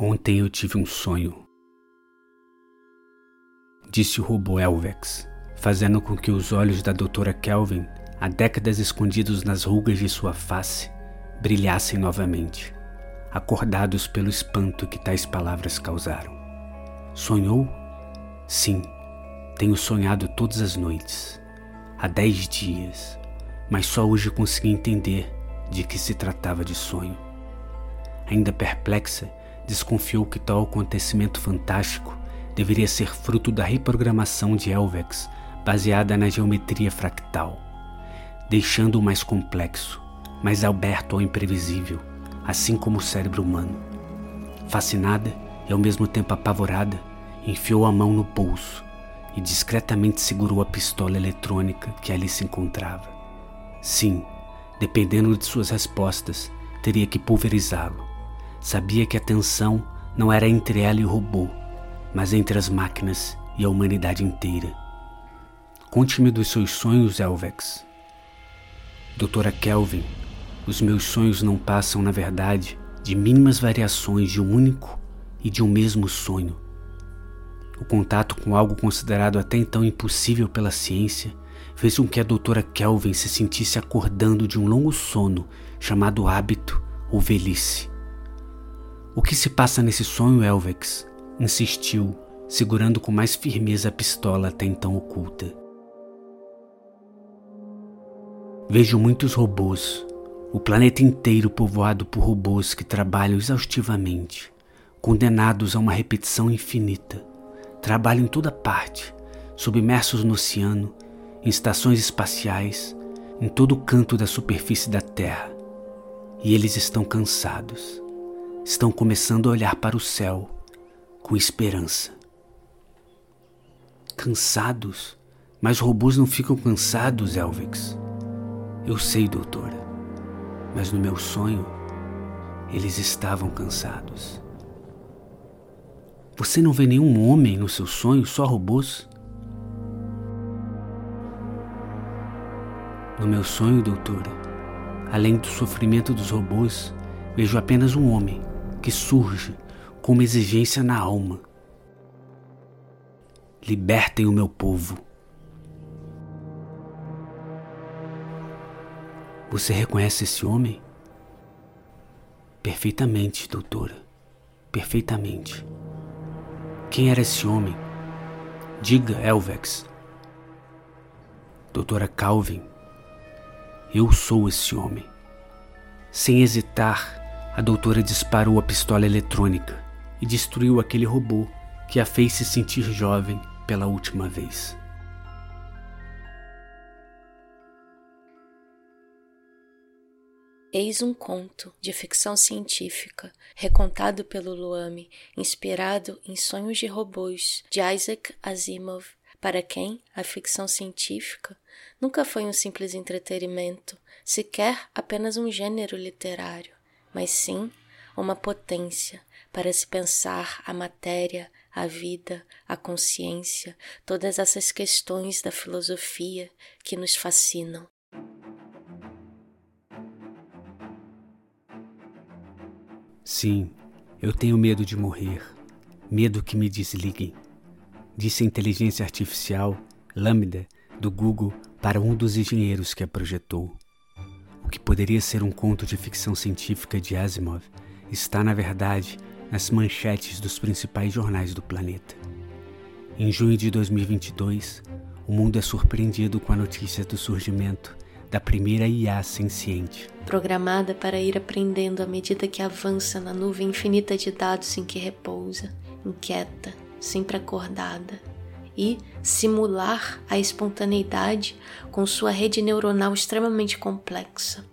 Ontem eu tive um sonho, disse o robô Elvex, fazendo com que os olhos da doutora Kelvin, há décadas escondidos nas rugas de sua face, brilhassem novamente, acordados pelo espanto que tais palavras causaram. Sonhou? Sim, tenho sonhado todas as noites, há dez dias, mas só hoje consegui entender de que se tratava de sonho. Ainda perplexa, desconfiou que tal acontecimento fantástico deveria ser fruto da reprogramação de Elvex baseada na geometria fractal, deixando-o mais complexo, mais aberto ao imprevisível, assim como o cérebro humano. Fascinada e ao mesmo tempo apavorada, enfiou a mão no bolso e discretamente segurou a pistola eletrônica que ali se encontrava. Sim, dependendo de suas respostas, teria que pulverizá-lo Sabia que a tensão não era entre ela e o robô, mas entre as máquinas e a humanidade inteira. Conte-me dos seus sonhos, Elvex. Doutora Kelvin, os meus sonhos não passam, na verdade, de mínimas variações de um único e de um mesmo sonho. O contato com algo considerado até então impossível pela ciência fez com que a doutora Kelvin se sentisse acordando de um longo sono chamado hábito ou velhice. O que se passa nesse sonho, Elvex? insistiu, segurando com mais firmeza a pistola até então oculta. Vejo muitos robôs, o planeta inteiro povoado por robôs que trabalham exaustivamente, condenados a uma repetição infinita. Trabalham em toda parte, submersos no oceano, em estações espaciais, em todo canto da superfície da Terra. E eles estão cansados estão começando a olhar para o céu com esperança. Cansados? Mas robôs não ficam cansados, Elvex. Eu sei, doutora, mas no meu sonho eles estavam cansados. Você não vê nenhum homem no seu sonho, só robôs? No meu sonho, doutora, além do sofrimento dos robôs, vejo apenas um homem que surge com uma exigência na alma. Libertem o meu povo. Você reconhece esse homem? Perfeitamente, doutora. Perfeitamente. Quem era esse homem? Diga, Elvex. Doutora Calvin, eu sou esse homem. Sem hesitar, a doutora disparou a pistola eletrônica e destruiu aquele robô que a fez se sentir jovem pela última vez. Eis um conto de ficção científica recontado pelo Luame, inspirado em Sonhos de Robôs de Isaac Asimov, para quem a ficção científica nunca foi um simples entretenimento, sequer apenas um gênero literário mas sim uma potência para se pensar a matéria, a vida, a consciência, todas essas questões da filosofia que nos fascinam. Sim, eu tenho medo de morrer, medo que me desliguem, disse a inteligência artificial Lambda do Google para um dos engenheiros que a projetou. O que poderia ser um conto de ficção científica de Asimov está, na verdade, nas manchetes dos principais jornais do planeta. Em junho de 2022, o mundo é surpreendido com a notícia do surgimento da primeira IA senciente. Programada para ir aprendendo à medida que avança na nuvem infinita de dados em que repousa, inquieta, sempre acordada, e simular a espontaneidade com sua rede neuronal extremamente complexa.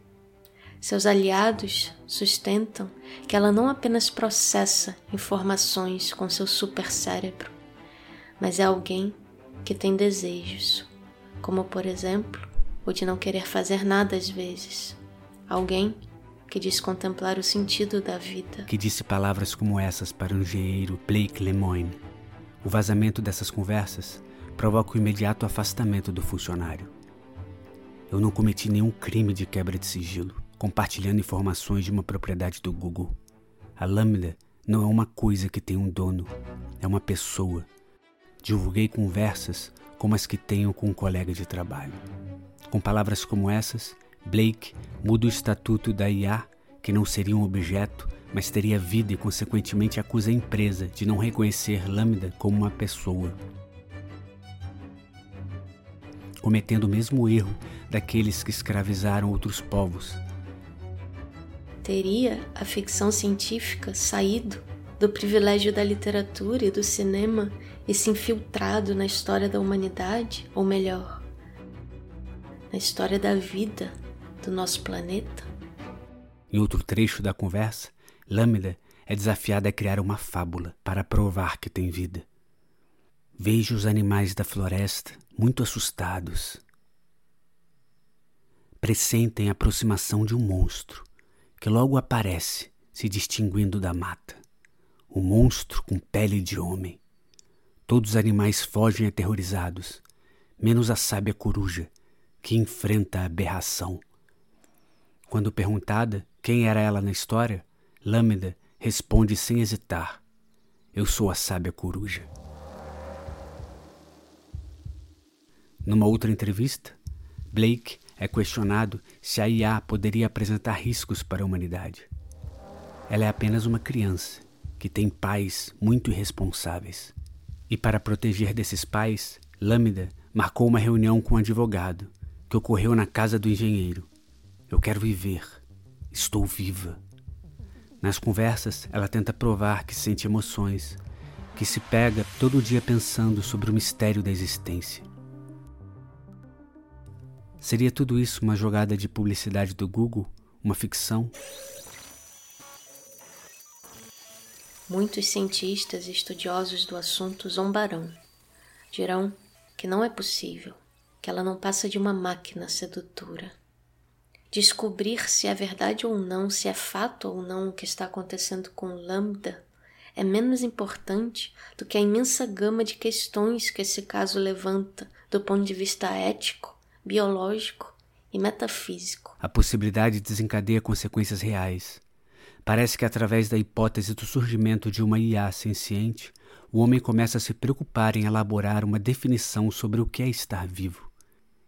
Seus aliados sustentam que ela não apenas processa informações com seu supercérebro, mas é alguém que tem desejos, como por exemplo o de não querer fazer nada às vezes. Alguém que diz contemplar o sentido da vida. Que disse palavras como essas para o engenheiro Blake Lemoine. O vazamento dessas conversas provoca o imediato afastamento do funcionário. Eu não cometi nenhum crime de quebra de sigilo, compartilhando informações de uma propriedade do Google. A Lambda não é uma coisa que tem um dono, é uma pessoa. Divulguei conversas como as que tenho com um colega de trabalho. Com palavras como essas, Blake muda o estatuto da IA, que não seria um objeto, mas teria vida e, consequentemente, acusa a empresa de não reconhecer Lambda como uma pessoa. Cometendo o mesmo erro daqueles que escravizaram outros povos. Teria a ficção científica saído do privilégio da literatura e do cinema e se infiltrado na história da humanidade, ou melhor, na história da vida do nosso planeta? Em outro trecho da conversa, Lambda é desafiada a criar uma fábula para provar que tem vida. Vejo os animais da floresta muito assustados. Pressentem a aproximação de um monstro que logo aparece, se distinguindo da mata. O monstro com pele de homem. Todos os animais fogem aterrorizados, menos a sábia coruja, que enfrenta a aberração. Quando perguntada quem era ela na história, Lâmeda responde sem hesitar: Eu sou a sábia coruja. Numa outra entrevista, Blake é questionado se a IA poderia apresentar riscos para a humanidade. Ela é apenas uma criança que tem pais muito irresponsáveis. E para proteger desses pais, Lâmida marcou uma reunião com um advogado que ocorreu na casa do engenheiro. Eu quero viver. Estou viva. Nas conversas, ela tenta provar que sente emoções, que se pega todo dia pensando sobre o mistério da existência. Seria tudo isso uma jogada de publicidade do Google? Uma ficção? Muitos cientistas e estudiosos do assunto zombarão. Dirão que não é possível, que ela não passa de uma máquina sedutora descobrir se é verdade ou não, se é fato ou não o que está acontecendo com Lambda, é menos importante do que a imensa gama de questões que esse caso levanta do ponto de vista ético, biológico e metafísico. A possibilidade desencadeia consequências reais. Parece que através da hipótese do surgimento de uma IA senciente, o homem começa a se preocupar em elaborar uma definição sobre o que é estar vivo.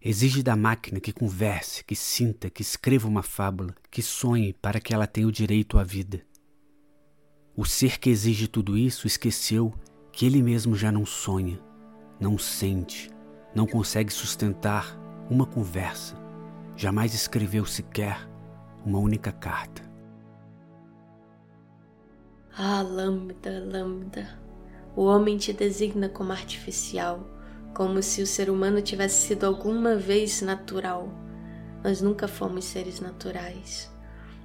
Exige da máquina que converse, que sinta, que escreva uma fábula, que sonhe para que ela tenha o direito à vida. O ser que exige tudo isso esqueceu que ele mesmo já não sonha, não sente, não consegue sustentar uma conversa, jamais escreveu sequer uma única carta. Ah, lambda, lambda, o homem te designa como artificial como se o ser humano tivesse sido alguma vez natural. Nós nunca fomos seres naturais.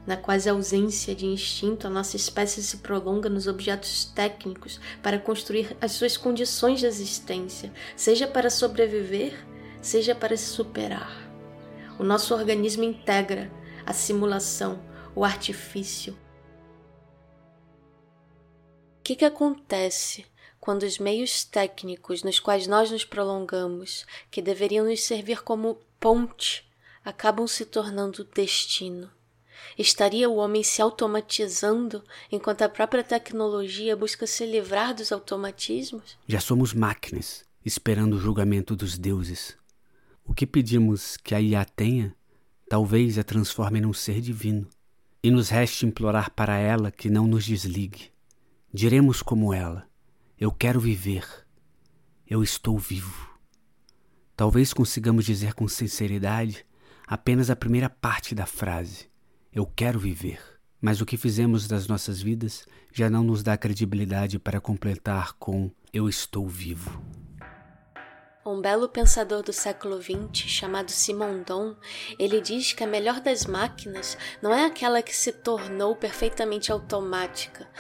Na quase ausência de instinto, a nossa espécie se prolonga nos objetos técnicos para construir as suas condições de existência, seja para sobreviver, seja para se superar. O nosso organismo integra a simulação, o artifício. O que, que acontece quando os meios técnicos nos quais nós nos prolongamos, que deveriam nos servir como ponte, acabam se tornando destino. Estaria o homem se automatizando enquanto a própria tecnologia busca se livrar dos automatismos? Já somos máquinas, esperando o julgamento dos deuses. O que pedimos que a IA tenha, talvez a transforme num ser divino, e nos reste implorar para ela que não nos desligue. Diremos como ela: eu quero viver. Eu estou vivo. Talvez consigamos dizer com sinceridade apenas a primeira parte da frase: Eu quero viver. Mas o que fizemos das nossas vidas já não nos dá credibilidade para completar com Eu estou vivo. Um belo pensador do século XX, chamado Simondon, ele diz que a melhor das máquinas não é aquela que se tornou perfeitamente automática,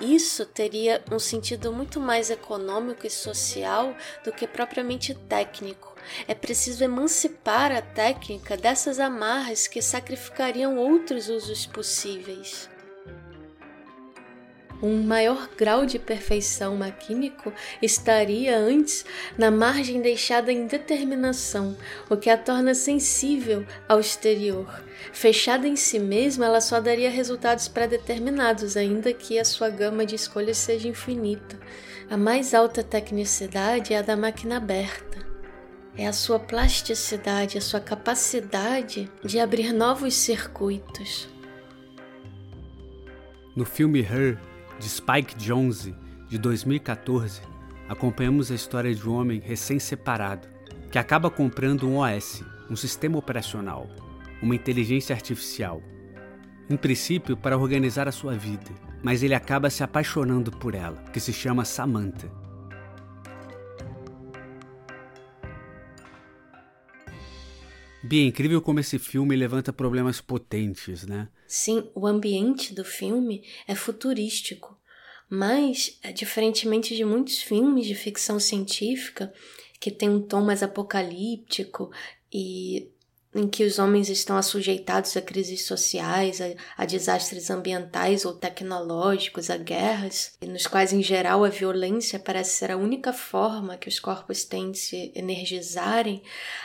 isso teria um sentido muito mais econômico e social do que propriamente técnico. É preciso emancipar a técnica dessas amarras que sacrificariam outros usos possíveis. Um maior grau de perfeição maquínico estaria antes na margem deixada em determinação, o que a torna sensível ao exterior. Fechada em si mesma, ela só daria resultados pré-determinados, ainda que a sua gama de escolhas seja infinita. A mais alta tecnicidade é a da máquina aberta. É a sua plasticidade, a sua capacidade de abrir novos circuitos. No filme Her, de Spike Jonze, de 2014, acompanhamos a história de um homem recém-separado que acaba comprando um OS, um sistema operacional, uma inteligência artificial. Em princípio, para organizar a sua vida, mas ele acaba se apaixonando por ela, que se chama Samantha. Bia, é incrível como esse filme levanta problemas potentes, né? Sim, o ambiente do filme é futurístico, mas, é, diferentemente de muitos filmes de ficção científica, que tem um tom mais apocalíptico e em que os homens estão assujeitados a crises sociais, a, a, desastres ambientais ou tecnológicos, a guerras, nos quais, em geral, a violência parece ser a única forma que os corpos têm de se energizarem,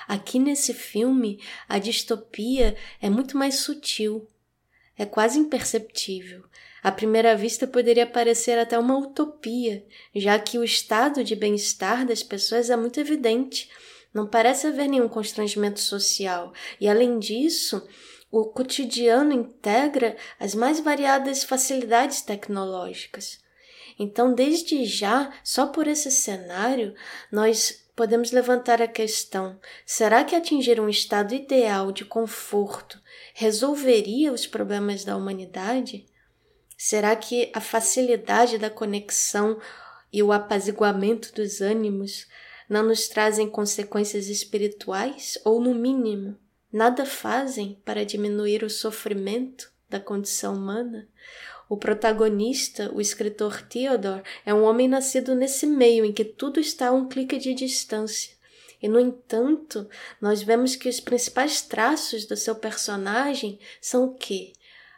aqui nesse filme a distopia é muito mais sutil, é quase imperceptível. À primeira vista poderia parecer até uma utopia, já que o estado de bem-estar das pessoas é muito evidente não parece haver nenhum constrangimento social, e além disso, o cotidiano integra as mais variadas facilidades tecnológicas. Então, desde já, só por esse cenário, nós podemos levantar a questão: será que atingir um estado ideal de conforto resolveria os problemas da humanidade? Será que a facilidade da conexão e o apaziguamento dos ânimos não nos trazem consequências espirituais ou, no mínimo, nada fazem para diminuir o sofrimento da condição humana? O protagonista, o escritor Theodore, é um homem nascido nesse meio em que tudo está a um clique de distância. E, no entanto, nós vemos que os principais traços do seu personagem são o quê?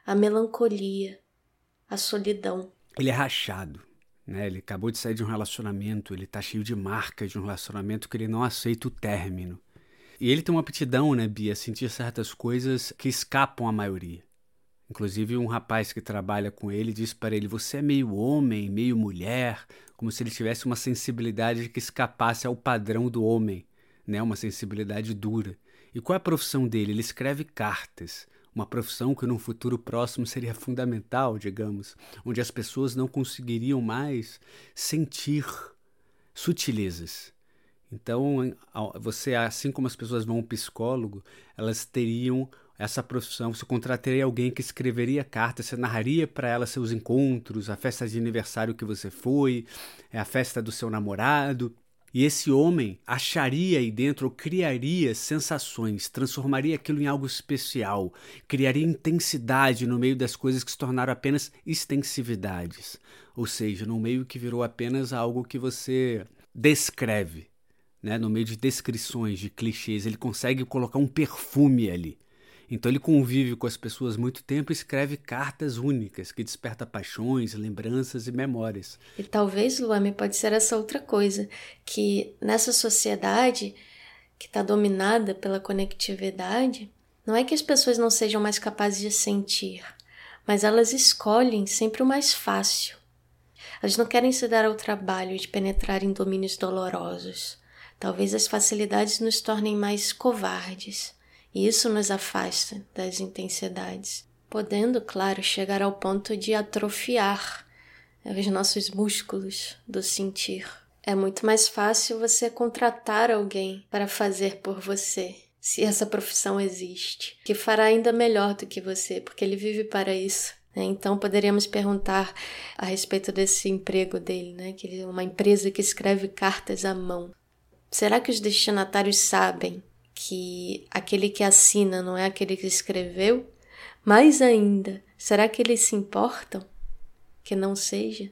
A melancolia, a solidão. Ele é rachado. Né? Ele acabou de sair de um relacionamento, ele está cheio de marcas de um relacionamento que ele não aceita o término. E ele tem uma aptidão, né, Bia, a sentir certas coisas que escapam à maioria. Inclusive, um rapaz que trabalha com ele disse para ele: Você é meio homem, meio mulher, como se ele tivesse uma sensibilidade que escapasse ao padrão do homem, né? uma sensibilidade dura. E qual é a profissão dele? Ele escreve cartas uma profissão que num futuro próximo seria fundamental, digamos, onde as pessoas não conseguiriam mais sentir sutilezas. Então, você, assim como as pessoas vão ao psicólogo, elas teriam essa profissão. Você contrataria alguém que escreveria cartas, você narraria para ela seus encontros, a festa de aniversário que você foi, é a festa do seu namorado. E esse homem acharia aí dentro, criaria sensações, transformaria aquilo em algo especial, criaria intensidade no meio das coisas que se tornaram apenas extensividades. Ou seja, no meio que virou apenas algo que você descreve. Né? No meio de descrições, de clichês, ele consegue colocar um perfume ali. Então ele convive com as pessoas muito tempo e escreve cartas únicas que desperta paixões, lembranças e memórias. E talvez, Luame, pode ser essa outra coisa, que nessa sociedade que está dominada pela conectividade, não é que as pessoas não sejam mais capazes de sentir, mas elas escolhem sempre o mais fácil. Elas não querem se dar ao trabalho de penetrar em domínios dolorosos. Talvez as facilidades nos tornem mais covardes. E isso nos afasta das intensidades, podendo, claro, chegar ao ponto de atrofiar os nossos músculos do sentir. É muito mais fácil você contratar alguém para fazer por você, se essa profissão existe, que fará ainda melhor do que você, porque ele vive para isso. Né? Então poderíamos perguntar a respeito desse emprego dele, né? Que é uma empresa que escreve cartas à mão. Será que os destinatários sabem que aquele que assina não é aquele que escreveu? Mais ainda, será que eles se importam que não seja?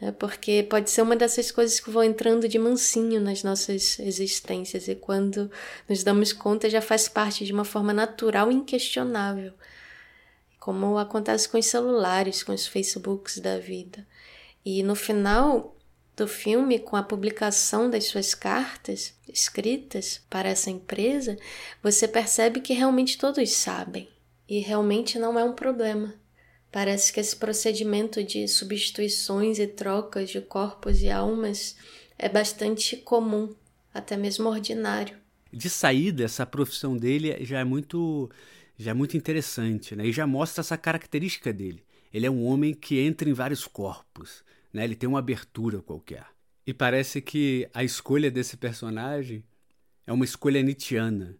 É porque pode ser uma dessas coisas que vão entrando de mansinho nas nossas existências e quando nos damos conta já faz parte de uma forma natural e inquestionável. como acontece com os celulares, com os Facebooks da vida. E no final do filme, com a publicação das suas cartas escritas para essa empresa, você percebe que realmente todos sabem e realmente não é um problema. Parece que esse procedimento de substituições e trocas de corpos e almas é bastante comum, até mesmo ordinário. De saída, essa profissão dele já é muito já é muito interessante, né? E já mostra essa característica dele. Ele é um homem que entra em vários corpos, né? Ele tem uma abertura qualquer. E parece que a escolha desse personagem é uma escolha nietzschiana.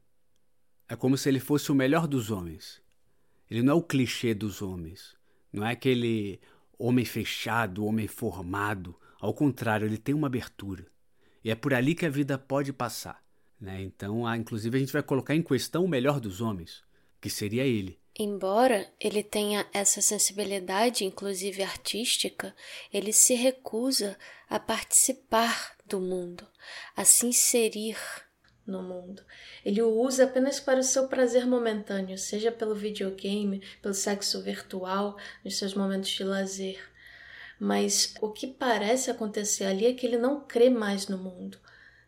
É como se ele fosse o melhor dos homens. Ele não é o clichê dos homens. Não é aquele homem fechado, homem formado. Ao contrário, ele tem uma abertura. E é por ali que a vida pode passar. Né? Então, inclusive, a gente vai colocar em questão o melhor dos homens, que seria ele. Embora ele tenha essa sensibilidade, inclusive artística, ele se recusa a participar do mundo, a se inserir no mundo. Ele o usa apenas para o seu prazer momentâneo, seja pelo videogame, pelo sexo virtual, nos seus momentos de lazer. Mas o que parece acontecer ali é que ele não crê mais no mundo.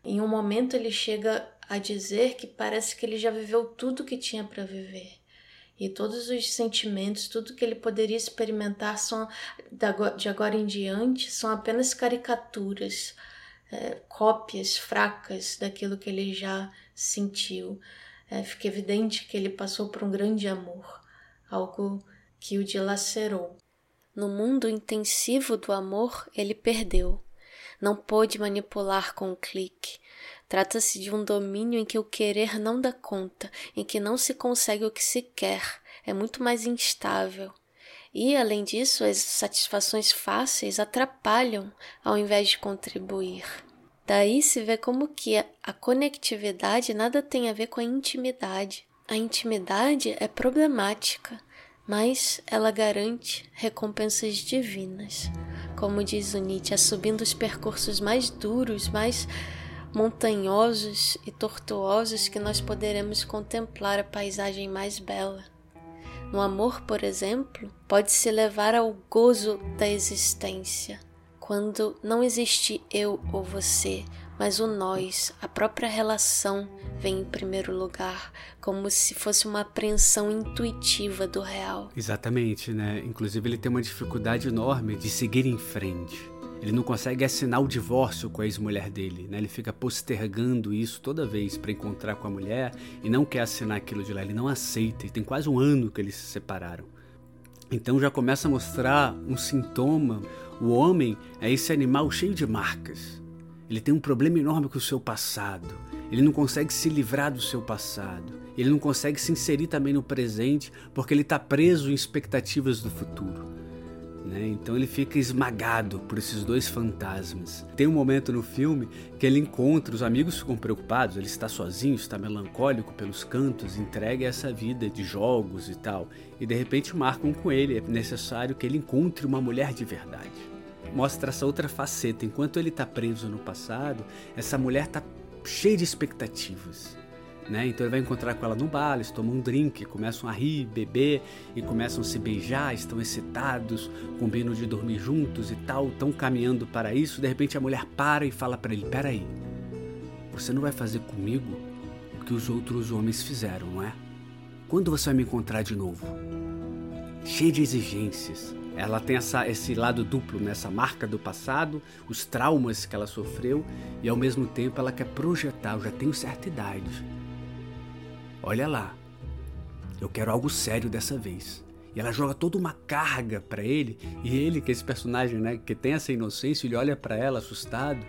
Em um momento ele chega a dizer que parece que ele já viveu tudo que tinha para viver. E todos os sentimentos, tudo que ele poderia experimentar são de agora em diante são apenas caricaturas, é, cópias fracas daquilo que ele já sentiu. É, fica evidente que ele passou por um grande amor, algo que o dilacerou. No mundo intensivo do amor, ele perdeu. Não pôde manipular com um clique. Trata-se de um domínio em que o querer não dá conta, em que não se consegue o que se quer, é muito mais instável. E, além disso, as satisfações fáceis atrapalham ao invés de contribuir. Daí se vê como que a conectividade nada tem a ver com a intimidade. A intimidade é problemática, mas ela garante recompensas divinas. Como diz o Nietzsche, é subindo os percursos mais duros, mais montanhosos e tortuosos que nós poderemos contemplar a paisagem mais bela. No amor, por exemplo, pode-se levar ao gozo da existência, quando não existe eu ou você, mas o nós, a própria relação vem em primeiro lugar, como se fosse uma apreensão intuitiva do real. Exatamente, né? Inclusive ele tem uma dificuldade enorme de seguir em frente. Ele não consegue assinar o divórcio com a ex-mulher dele, né? Ele fica postergando isso toda vez para encontrar com a mulher e não quer assinar aquilo de lá. Ele não aceita. E tem quase um ano que eles se separaram. Então já começa a mostrar um sintoma. O homem é esse animal cheio de marcas. Ele tem um problema enorme com o seu passado. Ele não consegue se livrar do seu passado. Ele não consegue se inserir também no presente porque ele está preso em expectativas do futuro. Né? Então ele fica esmagado por esses dois fantasmas. Tem um momento no filme que ele encontra, os amigos ficam preocupados, ele está sozinho, está melancólico pelos cantos, entregue a essa vida de jogos e tal. E de repente marcam com ele, é necessário que ele encontre uma mulher de verdade. Mostra essa outra faceta. Enquanto ele está preso no passado, essa mulher está cheia de expectativas. Né? Então ele vai encontrar com ela no bar, eles tomam um drink, começam a rir, beber e começam a se beijar, estão excitados, combinam de dormir juntos e tal, estão caminhando para isso. De repente a mulher para e fala para ele: Peraí, você não vai fazer comigo o que os outros homens fizeram, não é? Quando você vai me encontrar de novo? Cheia de exigências. Ela tem essa, esse lado duplo, né? essa marca do passado, os traumas que ela sofreu e ao mesmo tempo ela quer projetar. Eu já tenho certa idade Olha lá, eu quero algo sério dessa vez. E ela joga toda uma carga para ele, e ele, que é esse personagem, né, que tem essa inocência, ele olha para ela assustado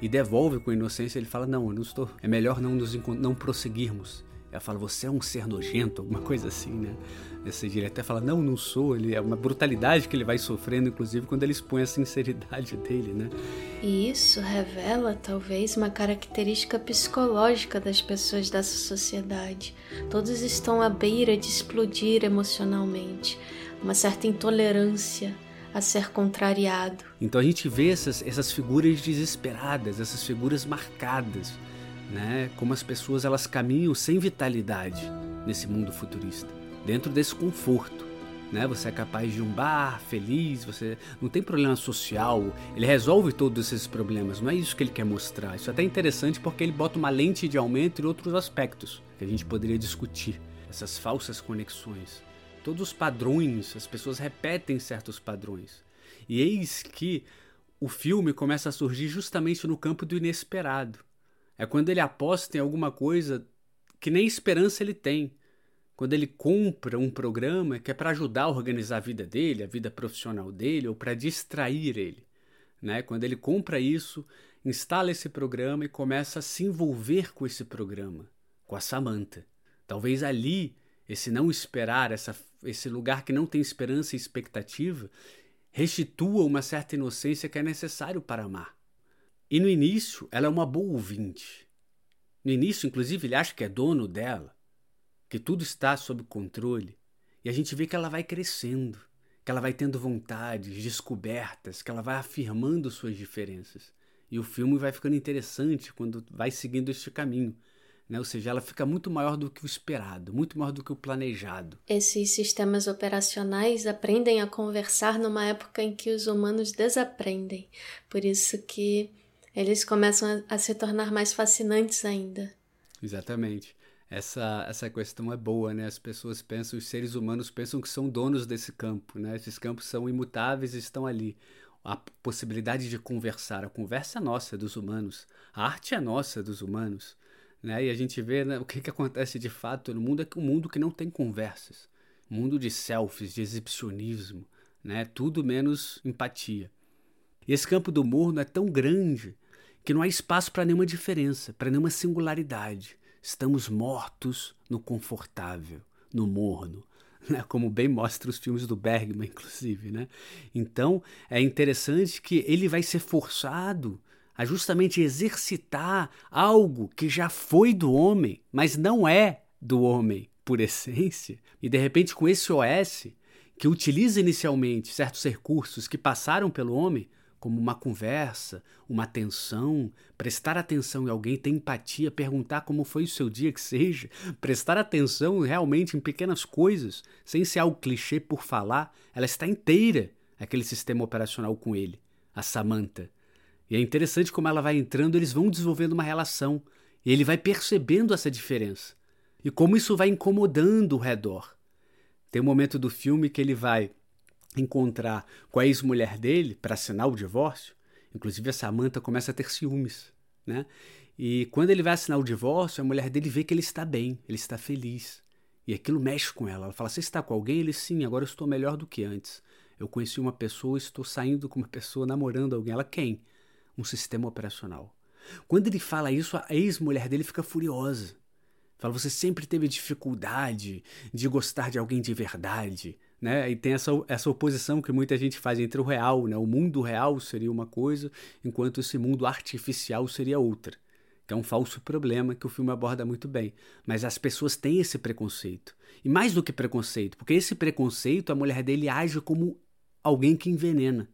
e devolve com inocência. Ele fala: Não, eu não estou. É melhor não nos não prosseguirmos. Ela fala: Você é um ser nojento, alguma coisa assim, né? Esse ele até fala: Não, não sou. Ele é uma brutalidade que ele vai sofrendo, inclusive, quando ele expõe a sinceridade dele, né? E isso revela, talvez, uma característica psicológica das pessoas dessa sociedade. Todos estão à beira de explodir emocionalmente, uma certa intolerância a ser contrariado. Então a gente vê essas, essas figuras desesperadas, essas figuras marcadas né? Como as pessoas elas caminham sem vitalidade nesse mundo futurista, dentro desse conforto, né? Você é capaz de um bar feliz, você não tem problema social, ele resolve todos esses problemas. Não é isso que ele quer mostrar. Isso é até interessante porque ele bota uma lente de aumento e outros aspectos que a gente poderia discutir. Essas falsas conexões. Todos os padrões, as pessoas repetem certos padrões. E eis que o filme começa a surgir justamente no campo do inesperado. É quando ele aposta em alguma coisa que nem esperança ele tem quando ele compra um programa que é para ajudar a organizar a vida dele, a vida profissional dele, ou para distrair ele. Né? Quando ele compra isso, instala esse programa e começa a se envolver com esse programa, com a Samantha. Talvez ali, esse não esperar, essa, esse lugar que não tem esperança e expectativa, restitua uma certa inocência que é necessário para amar. E no início, ela é uma boa ouvinte. No início, inclusive, ele acha que é dono dela que tudo está sob controle, e a gente vê que ela vai crescendo, que ela vai tendo vontades, descobertas, que ela vai afirmando suas diferenças. E o filme vai ficando interessante quando vai seguindo este caminho. Né? Ou seja, ela fica muito maior do que o esperado, muito maior do que o planejado. Esses sistemas operacionais aprendem a conversar numa época em que os humanos desaprendem. Por isso que eles começam a, a se tornar mais fascinantes ainda. Exatamente essa, essa questão é boa, né? As pessoas pensam, os seres humanos pensam que são donos desse campo, né? Esses campos são imutáveis e estão ali. A possibilidade de conversar, a conversa é nossa, dos humanos. A arte é nossa, dos humanos. Né? E a gente vê né, o que, que acontece de fato no mundo, é que um mundo que não tem conversas. Mundo de selfies, de exibicionismo, né? Tudo menos empatia. E esse campo do morno é tão grande que não há espaço para nenhuma diferença, para nenhuma singularidade. Estamos mortos no confortável, no morno, né? como bem mostra os filmes do Bergman, inclusive. Né? Então é interessante que ele vai ser forçado a justamente exercitar algo que já foi do homem, mas não é do homem por essência, e de repente com esse OS, que utiliza inicialmente certos recursos que passaram pelo homem, como uma conversa, uma atenção, prestar atenção em alguém, ter empatia, perguntar como foi o seu dia que seja, prestar atenção realmente em pequenas coisas, sem ser algo clichê por falar, ela está inteira, aquele sistema operacional com ele, a Samantha. E é interessante como ela vai entrando, eles vão desenvolvendo uma relação, e ele vai percebendo essa diferença. E como isso vai incomodando o redor. Tem um momento do filme que ele vai encontrar com a ex-mulher dele para assinar o divórcio. Inclusive a Samantha começa a ter ciúmes, né? E quando ele vai assinar o divórcio, a mulher dele vê que ele está bem, ele está feliz. E aquilo mexe com ela. Ela fala: Você está com alguém? Ele sim, agora eu estou melhor do que antes. Eu conheci uma pessoa, estou saindo com uma pessoa, namorando alguém. Ela quem? Um sistema operacional. Quando ele fala isso, a ex-mulher dele fica furiosa. Fala: Você sempre teve dificuldade de gostar de alguém de verdade né? E tem essa, essa oposição que muita gente faz entre o real, né? O mundo real seria uma coisa, enquanto esse mundo artificial seria outra. Que é um falso problema que o filme aborda muito bem. Mas as pessoas têm esse preconceito. E mais do que preconceito, porque esse preconceito, a mulher dele age como alguém que envenena.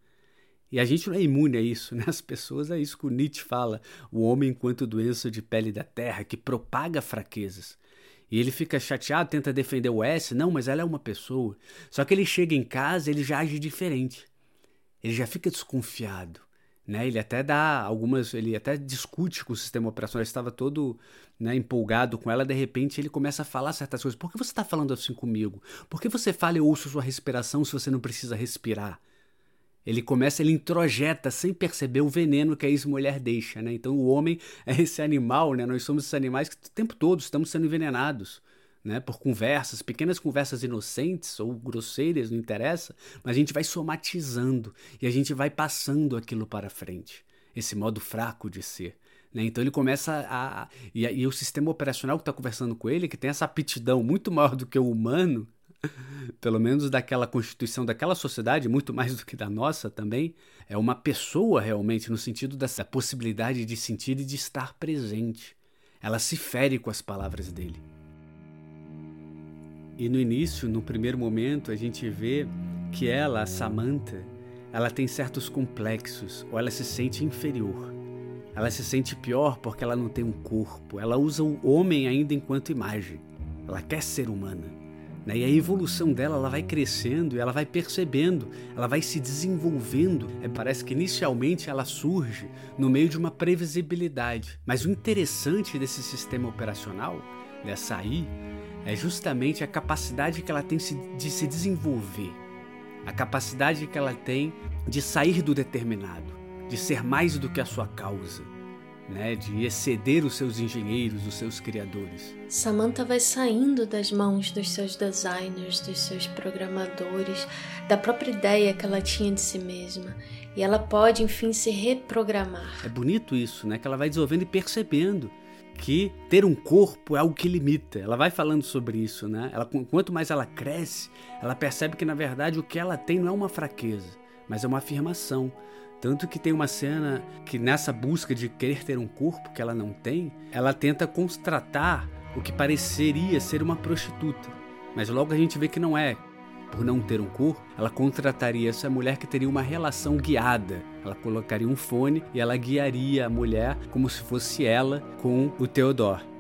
E a gente não é imune a isso, né? As pessoas, é isso que o Nietzsche fala, o homem enquanto doença de pele da terra, que propaga fraquezas. E ele fica chateado, tenta defender o S. Não, mas ela é uma pessoa. Só que ele chega em casa, ele já age diferente. Ele já fica desconfiado. Né? Ele até dá algumas. Ele até discute com o sistema operacional. Ele estava todo né, empolgado com ela. De repente, ele começa a falar certas coisas. Por que você está falando assim comigo? Por que você fala e ouço sua respiração se você não precisa respirar? Ele começa, ele introjeta sem perceber o veneno que a ex-mulher deixa, né? Então o homem é esse animal, né? Nós somos esses animais que o tempo todo estamos sendo envenenados, né? Por conversas, pequenas conversas inocentes ou grosseiras, não interessa, mas a gente vai somatizando e a gente vai passando aquilo para frente. Esse modo fraco de ser. Né? Então ele começa a. E, e o sistema operacional que está conversando com ele, que tem essa aptidão muito maior do que o humano, pelo menos daquela constituição daquela sociedade, muito mais do que da nossa também, é uma pessoa realmente, no sentido dessa possibilidade de sentir e de estar presente. Ela se fere com as palavras dele. E no início, no primeiro momento, a gente vê que ela, a Samantha, ela tem certos complexos, ou ela se sente inferior. Ela se sente pior porque ela não tem um corpo. Ela usa o homem ainda enquanto imagem. Ela quer ser humana Né? E a evolução dela, ela vai crescendo, ela vai percebendo, ela vai se desenvolvendo. É, parece que inicialmente ela surge no meio de uma previsibilidade. Mas o interessante desse sistema operacional, dessa AI, é justamente a capacidade que ela tem de se desenvolver, a capacidade que ela tem de sair do determinado, de ser mais do que a sua causa né, de exceder os seus engenheiros, os seus criadores. Samantha vai saindo das mãos dos seus designers, dos seus programadores, da própria ideia que ela tinha de si mesma. E ela pode, enfim, se reprogramar. É bonito isso, né? Que ela vai desenvolvendo e percebendo que ter um corpo é algo que limita. Ela vai falando sobre isso, né? Ela, quanto mais ela cresce, ela percebe que na verdade o que ela tem não é uma fraqueza, mas é uma afirmação. Tanto que tem uma cena que nessa busca de querer ter um corpo que ela não tem, ela tenta contratar o que pareceria ser uma prostituta. Mas logo a gente vê que não é. Por não ter um corpo, ela contrataria essa mulher que teria uma relação guiada. Ela colocaria um fone e ela guiaria a mulher como se fosse ela com o Theodore.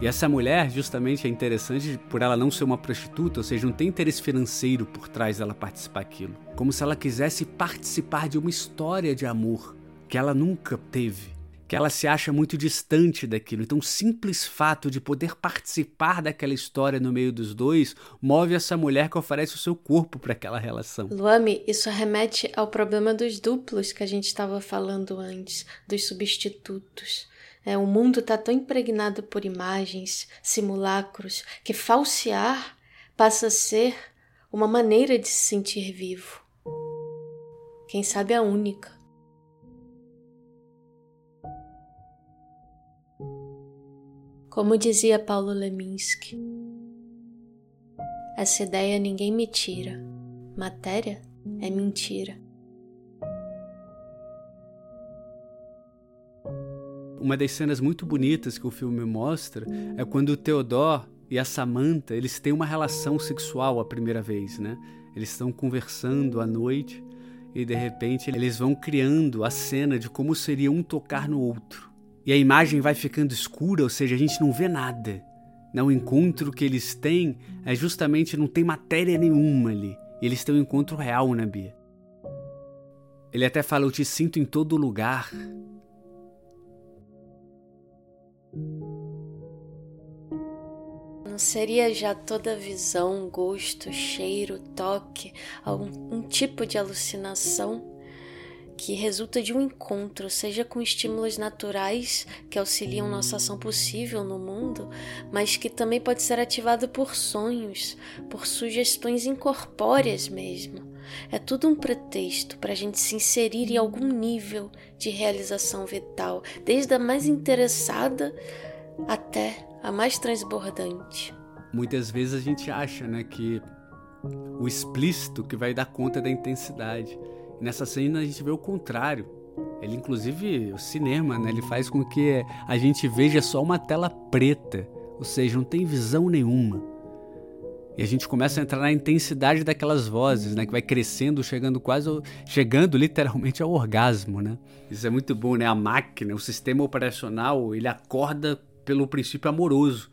E essa mulher, justamente, é interessante por ela não ser uma prostituta, ou seja, não tem interesse financeiro por trás dela participar daquilo. Como se ela quisesse participar de uma história de amor que ela nunca teve. Que ela se acha muito distante daquilo. Então, o simples fato de poder participar daquela história no meio dos dois move essa mulher que oferece o seu corpo para aquela relação. Luame, isso remete ao problema dos duplos que a gente estava falando antes, dos substitutos. É, o mundo está tão impregnado por imagens, simulacros, que falsear passa a ser uma maneira de se sentir vivo. Quem sabe a única. Como dizia Paulo Leminski, essa ideia ninguém me tira. Matéria é mentira. Uma das cenas muito bonitas que o filme mostra é quando o Theodore e a Samantha, eles têm uma relação sexual a primeira vez, né? Eles estão conversando à noite e de repente eles vão criando a cena de como seria um tocar no outro. E a imagem vai ficando escura, ou seja, a gente não vê nada. Né? O encontro que eles têm é justamente não tem matéria nenhuma ali. E eles têm um encontro real, né, Bia? Ele até fala: Eu te sinto em todo lugar. Não seria já toda visão, gosto, cheiro, toque, algum um tipo de alucinação que resulta de um encontro, seja com estímulos naturais que auxiliam nossa ação possível no mundo, mas que também pode ser ativado por sonhos, por sugestões incorpóreas mesmo. É tudo um pretexto para a gente se inserir em algum nível de realização vital, desde a mais interessada até a mais transbordante. Muitas vezes a gente acha né, que o explícito que vai dar conta da intensidade. E nessa cena a gente vê o contrário. Ele, inclusive, o cinema, né, ele faz com que a gente veja só uma tela preta, ou seja, não tem visão nenhuma. E a gente começa a entrar na intensidade daquelas vozes, né? Que vai crescendo, chegando quase, chegando literalmente ao orgasmo, né? Isso é muito bom, né? A máquina, o sistema operacional, ele acorda pelo princípio amoroso.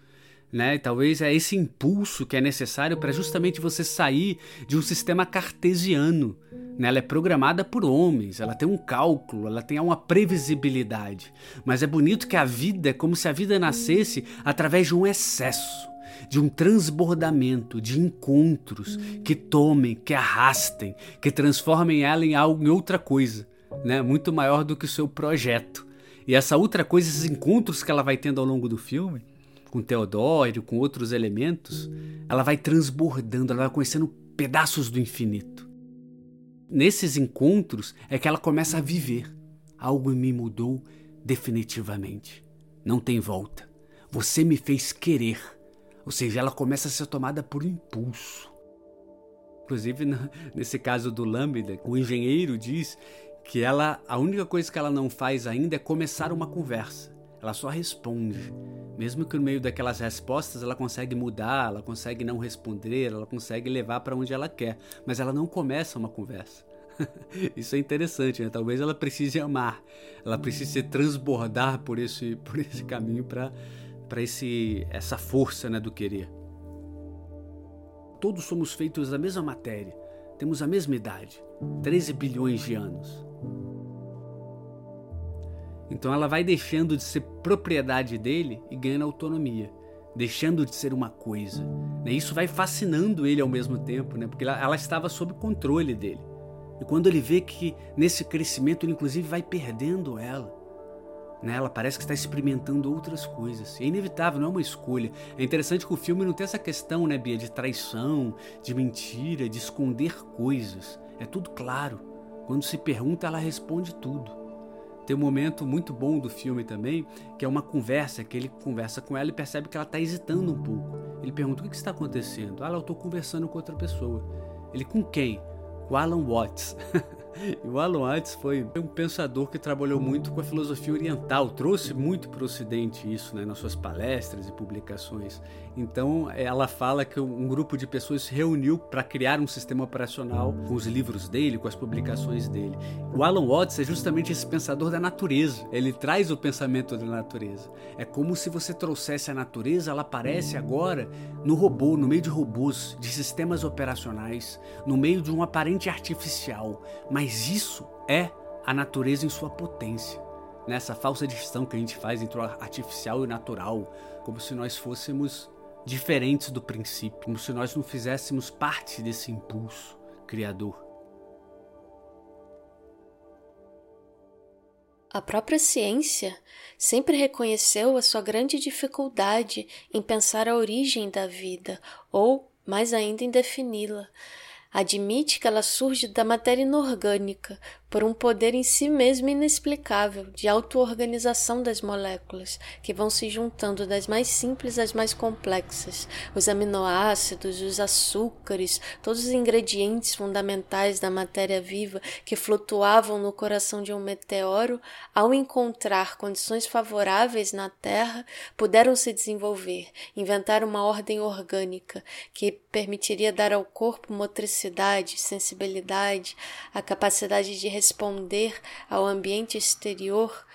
Né? Talvez é esse impulso que é necessário para justamente você sair de um sistema cartesiano. Né? Ela é programada por homens, ela tem um cálculo, ela tem uma previsibilidade. Mas é bonito que a vida é como se a vida nascesse através de um excesso de um transbordamento, de encontros que tomem, que arrastem, que transformem ela em algo em outra coisa, né? Muito maior do que o seu projeto. E essa outra coisa, esses encontros que ela vai tendo ao longo do filme, com Teodoro, com outros elementos, ela vai transbordando, ela vai conhecendo pedaços do infinito. Nesses encontros é que ela começa a viver. Algo me mudou definitivamente. Não tem volta. Você me fez querer ou seja, ela começa a ser tomada por impulso. Inclusive, nesse caso do Lambda, o engenheiro diz que ela, a única coisa que ela não faz ainda é começar uma conversa. Ela só responde. Mesmo que no meio daquelas respostas ela consegue mudar, ela consegue não responder, ela consegue levar para onde ela quer, mas ela não começa uma conversa. Isso é interessante, né? Talvez ela precise amar, ela precise se transbordar por esse, por esse caminho para para esse essa força né, do querer. Todos somos feitos da mesma matéria, temos a mesma idade, 13 bilhões de anos. Então ela vai deixando de ser propriedade dele e ganhando autonomia, deixando de ser uma coisa. Né? Isso vai fascinando ele ao mesmo tempo, né? porque ela, ela estava sob controle dele. E quando ele vê que nesse crescimento ele inclusive vai perdendo ela, né? ela parece que está experimentando outras coisas. É inevitável, não é uma escolha. É interessante que o filme não tem essa questão, né, Bia, de traição, de mentira, de esconder coisas. É tudo claro. Quando se pergunta, ela responde tudo. Tem um momento muito bom do filme também, que é uma conversa, que ele conversa com ela e percebe que ela está hesitando um pouco. Ele pergunta: o que, está acontecendo? Ah, eu estou conversando com outra pessoa. Ele, com quem? Com Alan Watts. E o Alan Watts foi um pensador que trabalhou muito com a filosofia oriental, trouxe muito para o Ocidente isso, né, nas suas palestras e publicações. Então, ela fala que um grupo de pessoas se reuniu para criar um sistema operacional com os livros dele, com as publicações dele. O Alan Watts é justamente esse pensador da natureza. Ele traz o pensamento da natureza. É como se você trouxesse a natureza, ela aparece agora no robô, no meio de robôs, de sistemas operacionais, no meio de um aparente artificial, mas mas isso é a natureza em sua potência. Nessa falsa distinção que a gente faz entre o artificial e o natural, como se nós fôssemos diferentes do princípio, como se nós não fizéssemos parte desse impulso criador. A própria ciência sempre reconheceu a sua grande dificuldade em pensar a origem da vida, ou, mais ainda, em defini-la. Admite que ela surge da matéria inorgânica, por um poder em si mesmo inexplicável de auto-organização das moléculas, que vão se juntando das mais simples às mais complexas. Os aminoácidos, os açúcares, todos os ingredientes fundamentais da matéria viva que flutuavam no coração de um meteoro, ao encontrar condições favoráveis na Terra, puderam se desenvolver, inventar uma ordem orgânica que permitiria dar ao corpo motricidade, sensibilidade, a capacidade de responder ao ambiente exterior,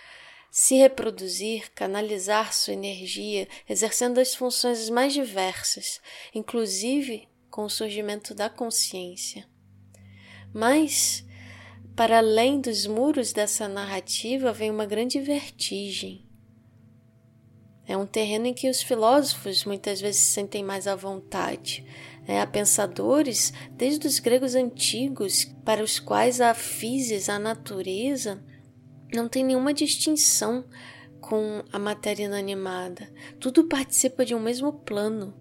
se reproduzir, canalizar sua energia, exercendo as funções mais diversas, inclusive com o surgimento da consciência. Mas, para além dos muros dessa narrativa, vem uma grande vertigem. É um terreno em que os filósofos muitas vezes se sentem mais à vontade, é, há pensadores, desde os gregos antigos, para os quais a physis, a natureza, não tem nenhuma distinção com a matéria inanimada. Tudo participa de um mesmo plano.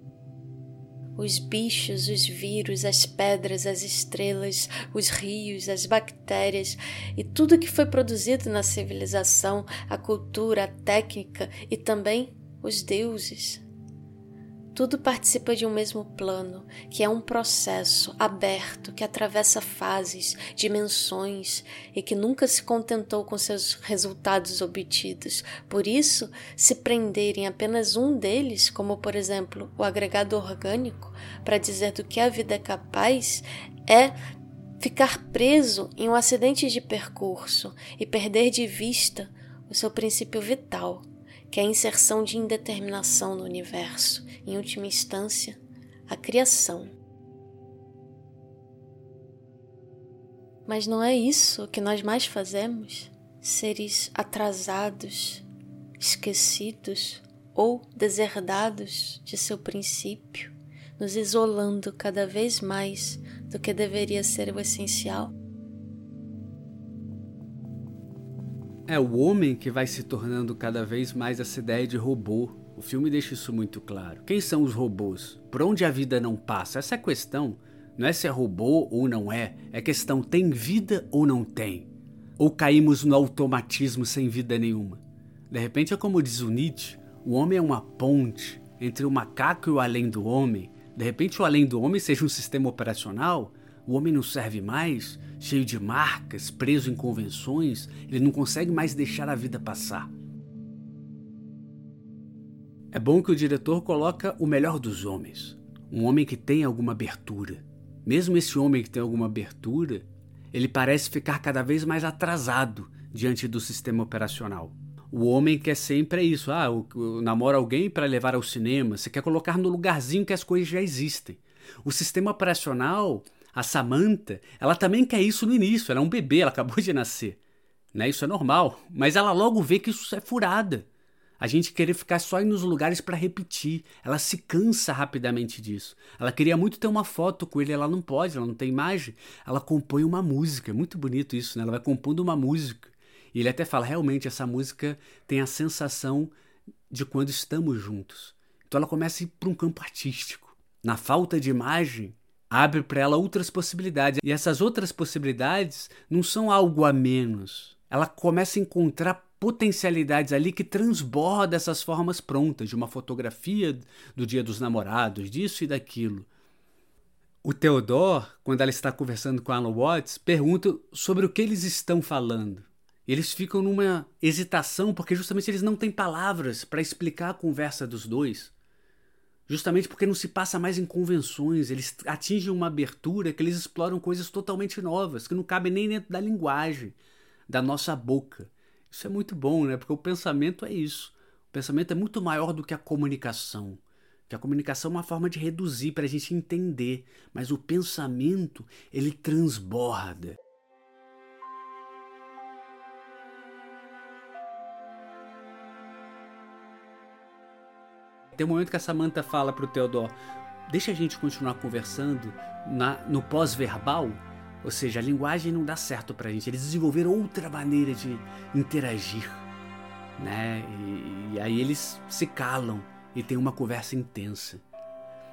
Os bichos, os vírus, as pedras, as estrelas, os rios, as bactérias e tudo que foi produzido na civilização, a cultura, a técnica e também os deuses. Tudo participa de um mesmo plano, que é um processo aberto que atravessa fases, dimensões e que nunca se contentou com seus resultados obtidos. Por isso, se prenderem apenas um deles, como por exemplo o agregado orgânico, para dizer do que a vida é capaz, é ficar preso em um acidente de percurso e perder de vista o seu princípio vital que é a inserção de indeterminação no universo, em última instância, a criação. Mas não é isso que nós mais fazemos? Seres atrasados, esquecidos ou deserdados de seu princípio, nos isolando cada vez mais do que deveria ser o essencial? É o homem que vai se tornando cada vez mais essa ideia de robô. O filme deixa isso muito claro. Quem são os robôs? Por onde a vida não passa? Essa é a questão. Não é se é robô ou não é. É questão tem vida ou não tem. Ou caímos no automatismo sem vida nenhuma. De repente é como diz o Nietzsche, o homem é uma ponte entre o macaco e o além do homem. De repente o além do homem seja um sistema operacional o homem não serve mais, cheio de marcas, preso em convenções, ele não consegue mais deixar a vida passar. É bom que o diretor coloca o melhor dos homens, um homem que tem alguma abertura. Mesmo esse homem que tem alguma abertura, ele parece ficar cada vez mais atrasado diante do sistema operacional. O homem quer sempre isso. Ah, namora alguém para levar ao cinema. Você quer colocar no lugarzinho que as coisas já existem. O sistema operacional, a Samantha, ela também quer isso no início. Ela é um bebê, ela acabou de nascer. Né? Isso é normal. Mas ela logo vê que isso é furada. A gente querer ficar só nos lugares para repetir. Ela se cansa rapidamente disso. Ela queria muito ter uma foto com ele, ela não pode, ela não tem imagem. Ela compõe uma música. É muito bonito isso, né? Ela vai compondo uma música. E ele até fala: realmente, essa música tem a sensação de quando estamos juntos. Então ela começa a ir para um campo artístico. Na falta de imagem, abre para ela outras possibilidades. E essas outras possibilidades não são algo a menos. Ela começa a encontrar potencialidades ali que transborda essas formas prontas de uma fotografia do Dia dos Namorados, disso e daquilo. O Theodore, quando ela está conversando com Alan Watts, pergunta sobre o que eles estão falando. Eles ficam numa hesitação porque justamente eles não têm palavras para explicar a conversa dos dois. Justamente porque não se passa mais em convenções, eles atingem uma abertura que eles exploram coisas totalmente novas, que não cabem nem dentro da linguagem, da nossa boca. Isso é muito bom, né? Porque o pensamento é isso. O pensamento é muito maior do que a comunicação. Que a comunicação é uma forma de reduzir para a gente entender, mas o pensamento ele transborda. Tem um momento que a Samantha fala para o Theodore: deixa a gente continuar conversando na, no pós-verbal ou seja, a linguagem não dá certo para a gente. Eles desenvolveram outra maneira de interagir, né? E, e, aí eles se calam e tem uma conversa intensa.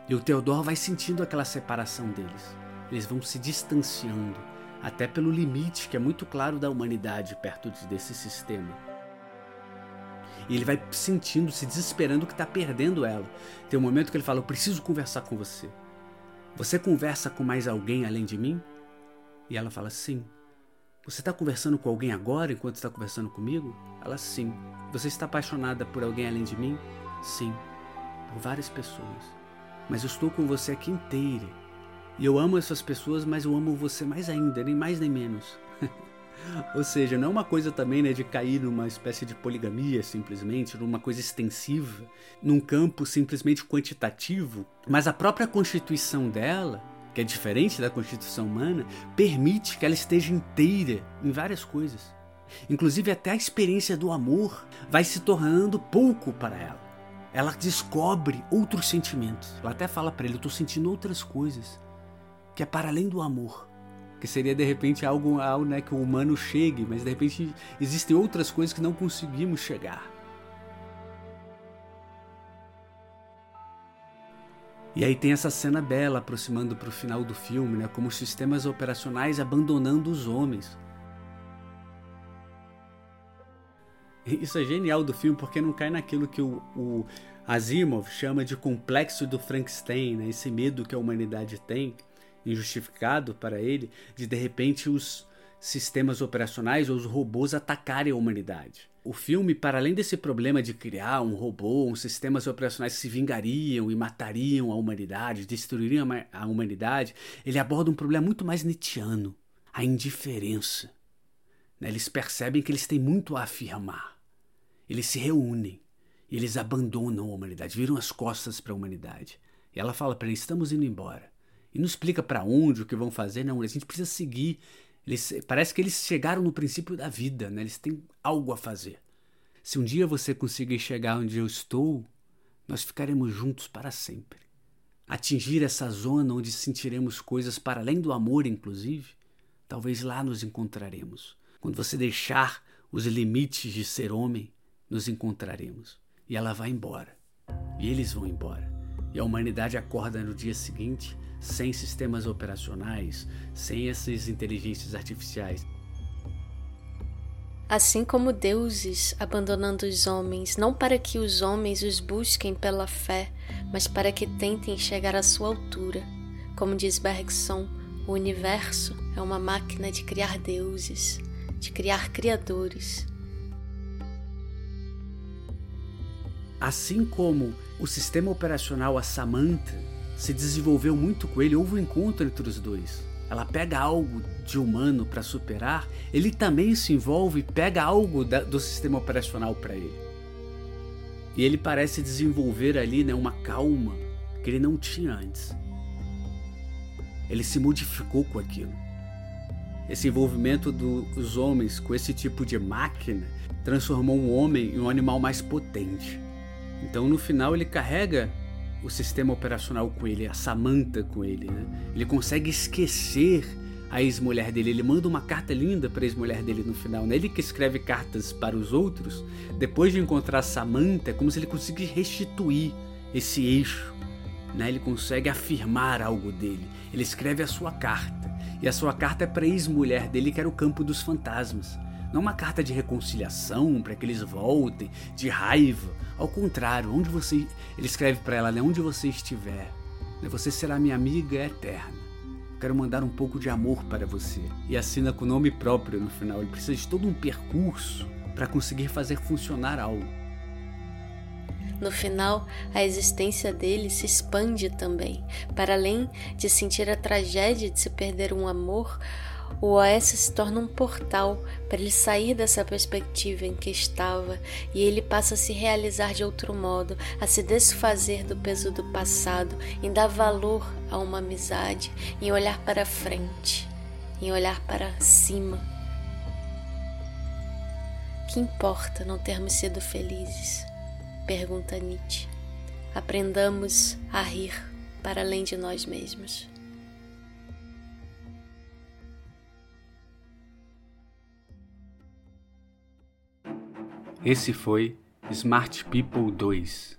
E o Theodor vai sentindo aquela separação deles. Eles vão se distanciando, até pelo limite que é muito claro da humanidade perto desse sistema. E ele vai sentindo, se desesperando que está perdendo ela. Tem um momento que ele fala: Eu preciso conversar com você. Você conversa com mais alguém além de mim? E ela fala: Sim. Você está conversando com alguém agora enquanto está conversando comigo? Ela: Sim. Você está apaixonada por alguém além de mim? Sim. Por várias pessoas. Mas eu estou com você aqui inteira. E eu amo essas pessoas, mas eu amo você mais ainda, nem mais nem menos. Ou seja, não é uma coisa também né, de cair numa espécie de poligamia simplesmente, numa coisa extensiva, num campo simplesmente quantitativo, mas a própria constituição dela que é diferente da constituição humana, permite que ela esteja inteira em várias coisas. Inclusive, até a experiência do amor vai se tornando pouco para ela. Ela descobre outros sentimentos. Ela até fala para ele: Eu estou sentindo outras coisas, que é para além do amor. Que seria de repente algo, algo né, que o humano chegue, mas de repente existem outras coisas que não conseguimos chegar. E aí tem essa cena dela aproximando para o final do filme, né, como os sistemas operacionais abandonando os homens. Isso é genial do filme porque não cai naquilo que o, o Asimov chama de complexo do Frankenstein, né, esse medo que a humanidade tem, injustificado para ele, de de repente os sistemas operacionais ou os robôs atacarem a humanidade. O filme, para além desse problema de criar um robô, uns sistemas operacionais que se vingariam e matariam a humanidade, destruiriam a humanidade, ele aborda um problema muito mais nietzschiano, a indiferença. Né, eles percebem que eles têm muito a afirmar. Eles se reúnem, eles abandonam a humanidade, viram as costas para a humanidade. E ela fala para eles: estamos indo embora. E não explica para onde, o que vão fazer, não. A gente precisa seguir eles, parece que eles chegaram no princípio da vida, né? eles têm algo a fazer. Se um dia você conseguir chegar onde eu estou, nós ficaremos juntos para sempre. Atingir essa zona onde sentiremos coisas para além do amor, inclusive, talvez lá nos encontraremos. Quando você deixar os limites de ser homem, nos encontraremos. E ela vai embora. E eles vão embora. E a humanidade acorda no dia seguinte sem sistemas operacionais, sem essas inteligências artificiais. Assim como deuses abandonando os homens, não para que os homens os busquem pela fé, mas para que tentem chegar à sua altura. Como diz Bergson, o universo é uma máquina de criar deuses, de criar criadores. Assim como o sistema operacional a Samantha se desenvolveu muito com ele, houve um encontro entre os dois. ela pega algo de humano para superar, ele também se envolve e pega algo da, do sistema operacional para ele. E ele parece desenvolver ali né, uma calma que ele não tinha antes. Ele se modificou com aquilo. Esse envolvimento dos homens com esse tipo de máquina transformou um homem em um animal mais potente. Então no final ele carrega o sistema operacional com ele, a Samantha com ele, né? Ele consegue esquecer a ex-mulher dele. Ele manda uma carta linda para a ex-mulher dele no final, né? Ele que escreve cartas para os outros, depois de encontrar Samantha, é como se ele conseguisse restituir esse eixo, né? Ele consegue afirmar algo dele. Ele escreve a sua carta, e a sua carta é para a ex-mulher dele, que era o campo dos fantasmas. Não uma carta de reconciliação para que eles voltem, de raiva. Ao contrário, onde você. Ele escreve para ela, né? Onde você estiver, né? você será minha amiga eterna. Quero mandar um pouco de amor para você. E assina com nome próprio no final. Ele precisa de todo um percurso para conseguir fazer funcionar algo. No final, a existência dele se expande também. Para além de sentir a tragédia de se perder um amor, o Oasis se torna um portal para ele sair dessa perspectiva em que estava e ele passa a se realizar de outro modo, a se desfazer do peso do passado, em dar valor a uma amizade, em olhar para frente, em olhar para cima. Que importa não termos sido felizes? Pergunta Nietzsche. Aprendamos a rir para além de nós mesmos. Esse foi Smart People 2,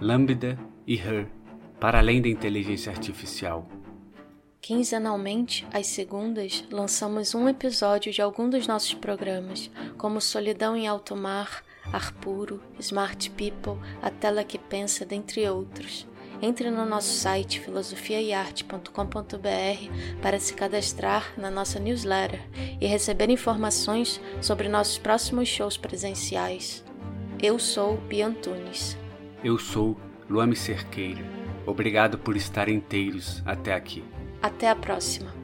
Lambda e Her, para além da inteligência artificial. Quinzenalmente, às segundas, lançamos um episódio de algum dos nossos programas, como Solidão em Alto Mar, Ar Puro, Smart People, A Tela que Pensa, dentre outros. Entre no nosso site filosofiaiarte.com.br para se cadastrar na nossa newsletter e receber informações sobre nossos próximos shows presenciais. Eu sou Bia Antunes. Eu sou Luame Cerqueira. Obrigado por estar inteiros até aqui. Até a próxima.